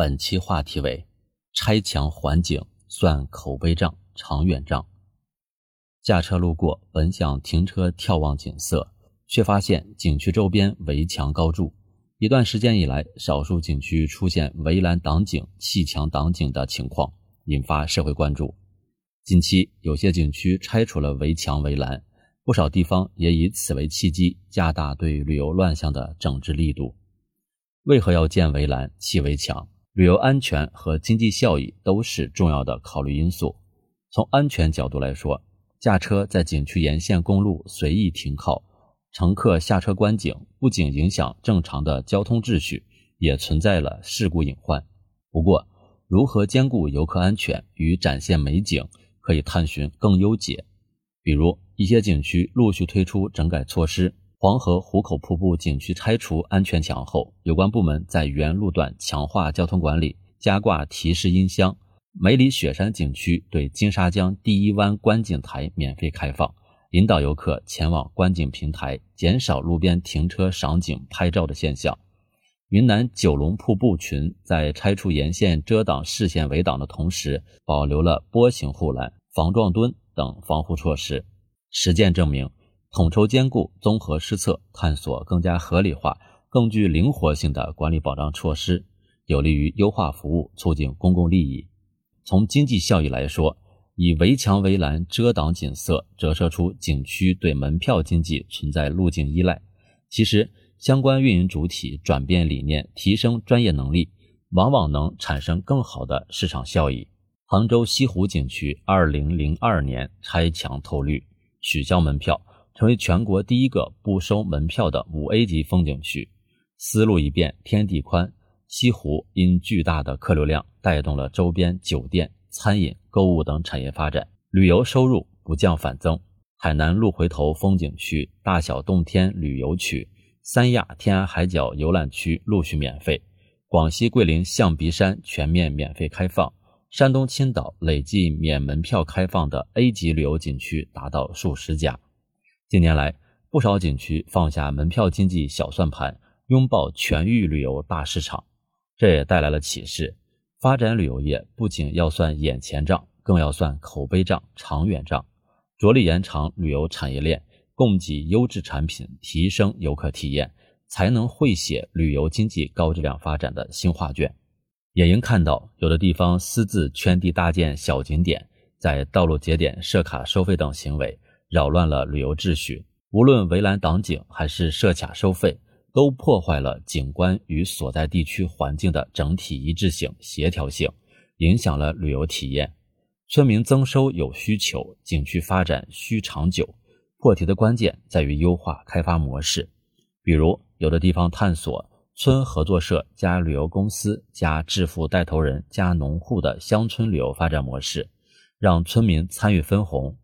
本期话题为：拆墙环景算口碑账、长远账。驾车路过，本想停车眺望景色，却发现景区周边围墙高筑。一段时间以来，少数景区出现围栏挡景、砌墙挡景的情况，引发社会关注。近期，有些景区拆除了围墙围栏，不少地方也以此为契机，加大对旅游乱象的整治力度。为何要建围栏、砌围墙？旅游安全和经济效益都是重要的考虑因素。从安全角度来说，驾车在景区沿线公路随意停靠，乘客下车观景，不仅影响正常的交通秩序，也存在了事故隐患。不过，如何兼顾游客安全与展现美景，可以探寻更优解。比如，一些景区陆续推出整改措施。黄河壶口瀑布景区拆除安全墙后，有关部门在原路段强化交通管理，加挂提示音箱。梅里雪山景区对金沙江第一湾观景台免费开放，引导游客前往观景平台，减少路边停车赏景拍照的现象。云南九龙瀑布群在拆除沿线遮挡视线围挡的同时，保留了波形护栏、防撞墩等防护措施。实践证明。统筹兼顾、综合施策，探索更加合理化、更具灵活性的管理保障措施，有利于优化服务，促进公共利益。从经济效益来说，以围墙围栏遮挡景色，折射出景区对门票经济存在路径依赖。其实，相关运营主体转变理念，提升专业能力，往往能产生更好的市场效益。杭州西湖景区二零零二年拆墙透绿，取消门票。成为全国第一个不收门票的五 A 级风景区，思路一变天地宽。西湖因巨大的客流量，带动了周边酒店、餐饮、购物等产业发展，旅游收入不降反增。海南鹿回头风景区、大小洞天旅游区、三亚天涯海角游览区陆续免费，广西桂林象鼻山全面免费开放，山东青岛累计免门票开放的 A 级旅游景区达到数十家。近年来，不少景区放下门票经济小算盘，拥抱全域旅游大市场，这也带来了启示：发展旅游业不仅要算眼前账，更要算口碑账、长远账，着力延长旅游产业链，供给优质产品，提升游客体验，才能绘写旅游经济高质量发展的新画卷。也应看到，有的地方私自圈地搭建小景点，在道路节点设卡收费等行为。扰乱了旅游秩序，无论围栏挡景还是设卡收费，都破坏了景观与所在地区环境的整体一致性、协调性，影响了旅游体验。村民增收有需求，景区发展需长久。破题的关键在于优化开发模式，比如有的地方探索村合作社加旅游公司加致富带头人加农户的乡村旅游发展模式，让村民参与分红。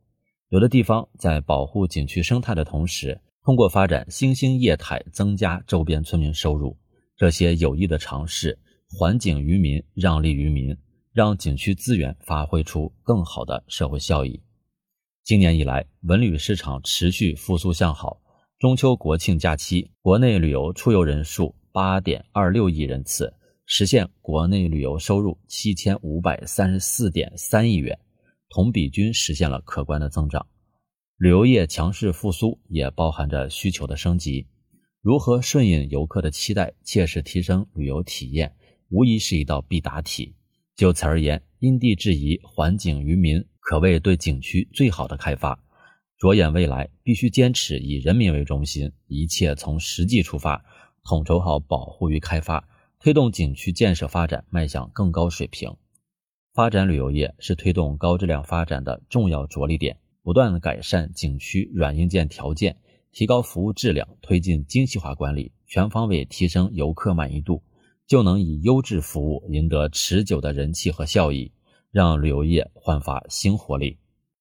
有的地方在保护景区生态的同时，通过发展新兴业态增加周边村民收入。这些有益的尝试，还景于民，让利于民，让景区资源发挥出更好的社会效益。今年以来，文旅市场持续复苏向好。中秋国庆假期，国内旅游出游人数八点二六亿人次，实现国内旅游收入七千五百三十四点三亿元。同比均实现了可观的增长，旅游业强势复苏也包含着需求的升级。如何顺应游客的期待，切实提升旅游体验，无疑是一道必答题。就此而言，因地制宜，还景于民，可谓对景区最好的开发。着眼未来，必须坚持以人民为中心，一切从实际出发，统筹好保护与开发，推动景区建设发展迈向更高水平。发展旅游业是推动高质量发展的重要着力点，不断改善景区软硬件条件，提高服务质量，推进精细化管理，全方位提升游客满意度，就能以优质服务赢得持久的人气和效益，让旅游业焕发新活力。